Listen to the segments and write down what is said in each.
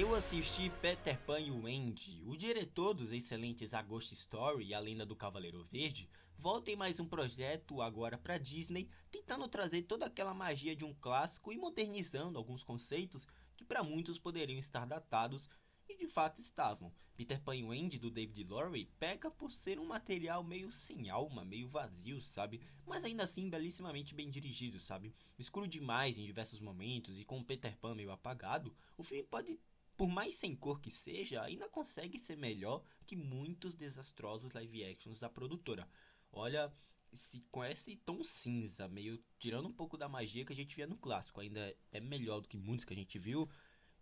Eu assisti Peter Pan e o Andy. O diretor dos excelentes A Ghost Story e A Lenda do Cavaleiro Verde volta em mais um projeto agora para Disney, tentando trazer toda aquela magia de um clássico e modernizando alguns conceitos que para muitos poderiam estar datados e de fato estavam. Peter Pan e o Andy do David Lowery peca por ser um material meio sem alma, meio vazio, sabe? Mas ainda assim belíssimamente bem dirigido, sabe? Escuro demais em diversos momentos e com o Peter Pan meio apagado, o filme pode por mais sem cor que seja, ainda consegue ser melhor que muitos desastrosos live actions da produtora. Olha, se com esse tom cinza, meio tirando um pouco da magia que a gente via no clássico, ainda é melhor do que muitos que a gente viu.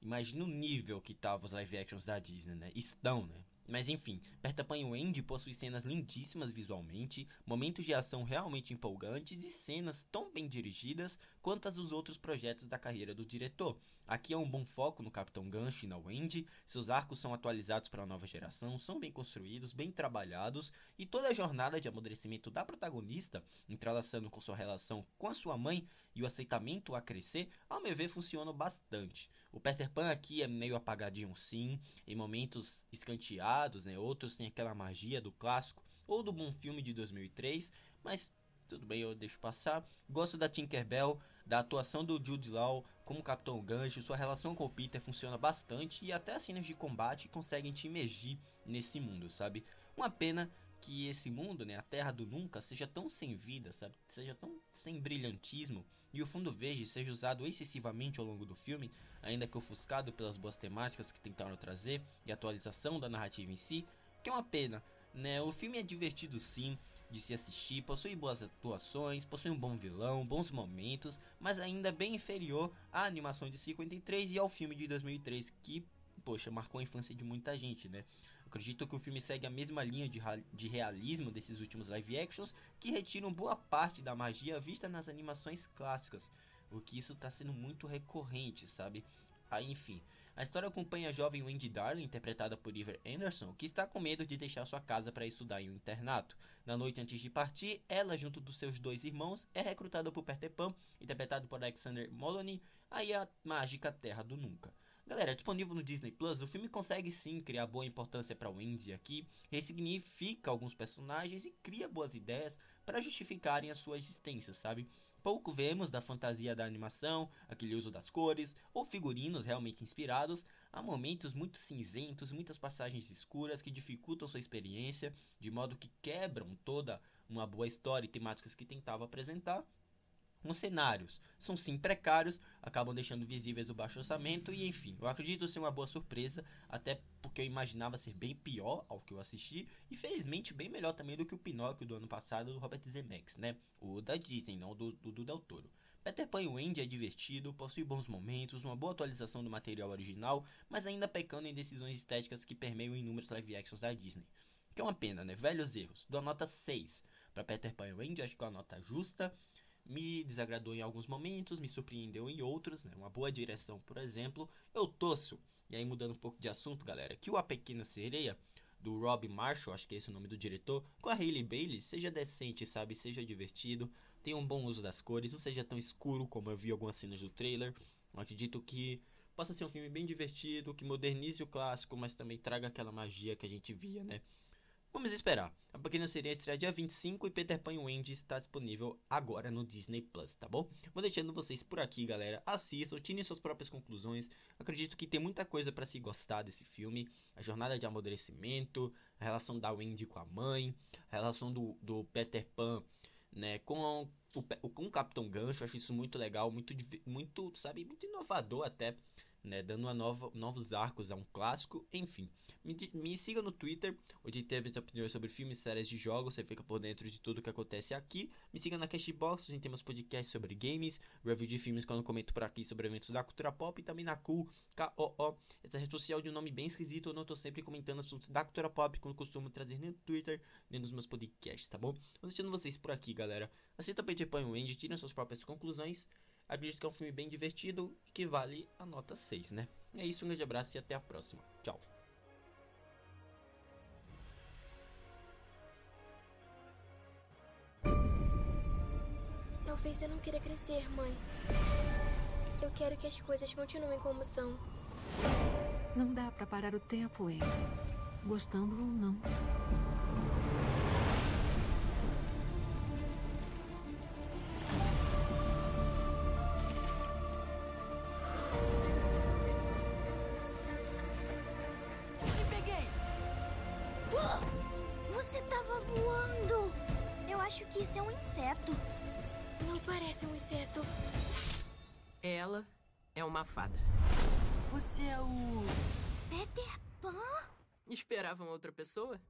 Imagina o nível que estavam os live actions da Disney, né? Estão, né? Mas enfim, Peter Pan e possui cenas lindíssimas visualmente, momentos de ação realmente empolgantes e cenas tão bem dirigidas quanto as dos outros projetos da carreira do diretor. Aqui é um bom foco no Capitão Gancho e na Wendy, seus arcos são atualizados para a nova geração, são bem construídos, bem trabalhados e toda a jornada de amadurecimento da protagonista, entrelaçando com sua relação com a sua mãe e o aceitamento a crescer, ao meu ver funciona bastante. O Peter Pan aqui é meio apagadinho sim, em momentos escanteados né? Outros têm aquela magia do clássico ou do bom filme de 2003, mas tudo bem, eu deixo passar. Gosto da Tinkerbell, da atuação do Jude Law como Capitão Gancho, sua relação com o Peter funciona bastante e até as cenas de combate conseguem te imergir nesse mundo, sabe? Uma pena que esse mundo, né, a Terra do Nunca, seja tão sem vida, sabe? Seja tão sem brilhantismo e o fundo verde seja usado excessivamente ao longo do filme, ainda que ofuscado pelas boas temáticas que tentaram trazer e atualização da narrativa em si, que é uma pena. Né? O filme é divertido sim de se assistir, possui boas atuações, possui um bom vilão, bons momentos, mas ainda bem inferior à animação de 53 e ao filme de 2003 que, poxa, marcou a infância de muita gente, né? Acredito que o filme segue a mesma linha de, de realismo desses últimos live actions que retiram boa parte da magia vista nas animações clássicas, o que isso está sendo muito recorrente, sabe? Aí, enfim, a história acompanha a jovem Wendy Darling, interpretada por Iver Anderson, que está com medo de deixar sua casa para estudar em um internato. Na noite antes de partir, ela, junto dos seus dois irmãos, é recrutada por Peter Pan, interpretado por Alexander Moloney, aí a mágica Terra do Nunca. Galera, é disponível no Disney Plus, o filme consegue sim criar boa importância para Wendy aqui, ressignifica alguns personagens e cria boas ideias para justificarem a sua existência, sabe? Pouco vemos da fantasia da animação, aquele uso das cores, ou figurinos realmente inspirados, há momentos muito cinzentos, muitas passagens escuras que dificultam sua experiência, de modo que quebram toda uma boa história e temáticas que tentava apresentar. Os cenários são sim precários, acabam deixando visíveis o baixo orçamento e enfim, eu acredito ser uma boa surpresa, até porque eu imaginava ser bem pior ao que eu assisti e felizmente bem melhor também do que o Pinóquio do ano passado do Robert Zemeckis, né? O da Disney, não do, do, do Del Toro. Peter Pan e Wendy é divertido, possui bons momentos, uma boa atualização do material original, mas ainda pecando em decisões estéticas que permeiam inúmeros live actions da Disney. Que é uma pena, né? Velhos erros. Dou a nota 6 para Peter Pan e Wendy, acho que é uma nota justa me desagradou em alguns momentos, me surpreendeu em outros, né? Uma boa direção, por exemplo. Eu torço, e aí mudando um pouco de assunto, galera, que o A Pequena Sereia, do Rob Marshall, acho que é esse o nome do diretor, com a Hailey Bailey, seja decente, sabe? Seja divertido, tenha um bom uso das cores, não seja tão escuro como eu vi algumas cenas do trailer. Eu acredito que possa ser um filme bem divertido, que modernize o clássico, mas também traga aquela magia que a gente via, né? Vamos esperar. A Pequena Sereia estreia dia 25 e Peter Pan e Wendy está disponível agora no Disney Plus, tá bom? Vou deixando vocês por aqui, galera. Assistam, tirem suas próprias conclusões. Acredito que tem muita coisa para se gostar desse filme. A jornada de amadurecimento, a relação da Wendy com a mãe, a relação do, do Peter Pan né, com o, com o Capitão Gancho. Acho isso muito legal, muito, muito, sabe, muito inovador até né, dando uma nova, novos arcos a um clássico, enfim. Me, me siga no Twitter, onde tem minhas opiniões sobre filmes, séries de jogos, você fica por dentro de tudo que acontece aqui. Me siga na Cashbox, onde temos podcasts sobre games, review de filmes quando eu comento por aqui sobre eventos da cultura pop, e também na Cool, K-O-O, essa rede social de um nome bem esquisito, eu não estou sempre comentando assuntos da cultura pop, como costumo trazer no Twitter, nem nos meus podcasts, tá bom? Vou deixando vocês por aqui, galera. Assista Peter Pan e Wendy, tirem suas próprias conclusões. Acredito que é um filme bem divertido que vale a nota 6, né? É isso, um grande abraço e até a próxima. Tchau. Talvez eu não queira crescer, mãe. Eu quero que as coisas continuem como são. Não dá pra parar o tempo, Andy. Gostando ou não. Acho que isso é um inseto. Não parece um inseto. Ela é uma fada. Você é o. Peter Pan? Esperavam outra pessoa?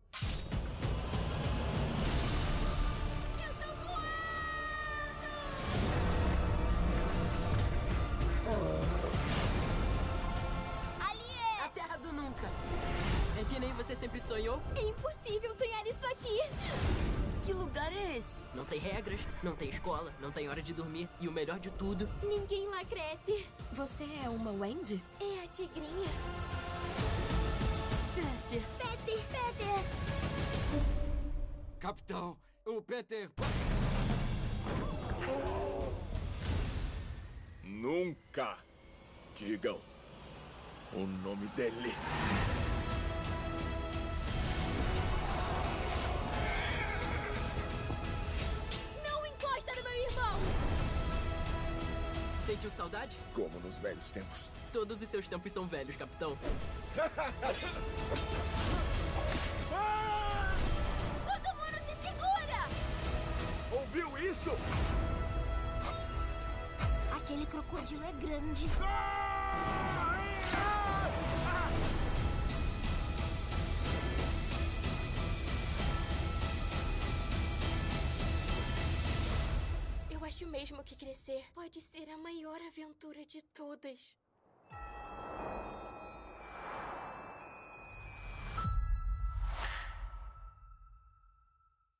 Eu tô voando! Ali é! A terra do nunca! É que nem você sempre sonhou? É impossível sonhar isso aqui. Que lugar é esse? Não tem regras, não tem escola, não tem hora de dormir e o melhor de tudo. Ninguém lá cresce. Você é uma Wendy? É a tigrinha. Peter! Peter, Peter! Capitão, o Peter. Nunca digam o nome dele. Sentiu saudade? Como nos velhos tempos. Todos os seus tempos são velhos, capitão. Todo mundo se segura! Ouviu isso? Aquele crocodilo é grande. Eu acho mesmo que crescer pode ser a maior aventura de todas.